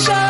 show.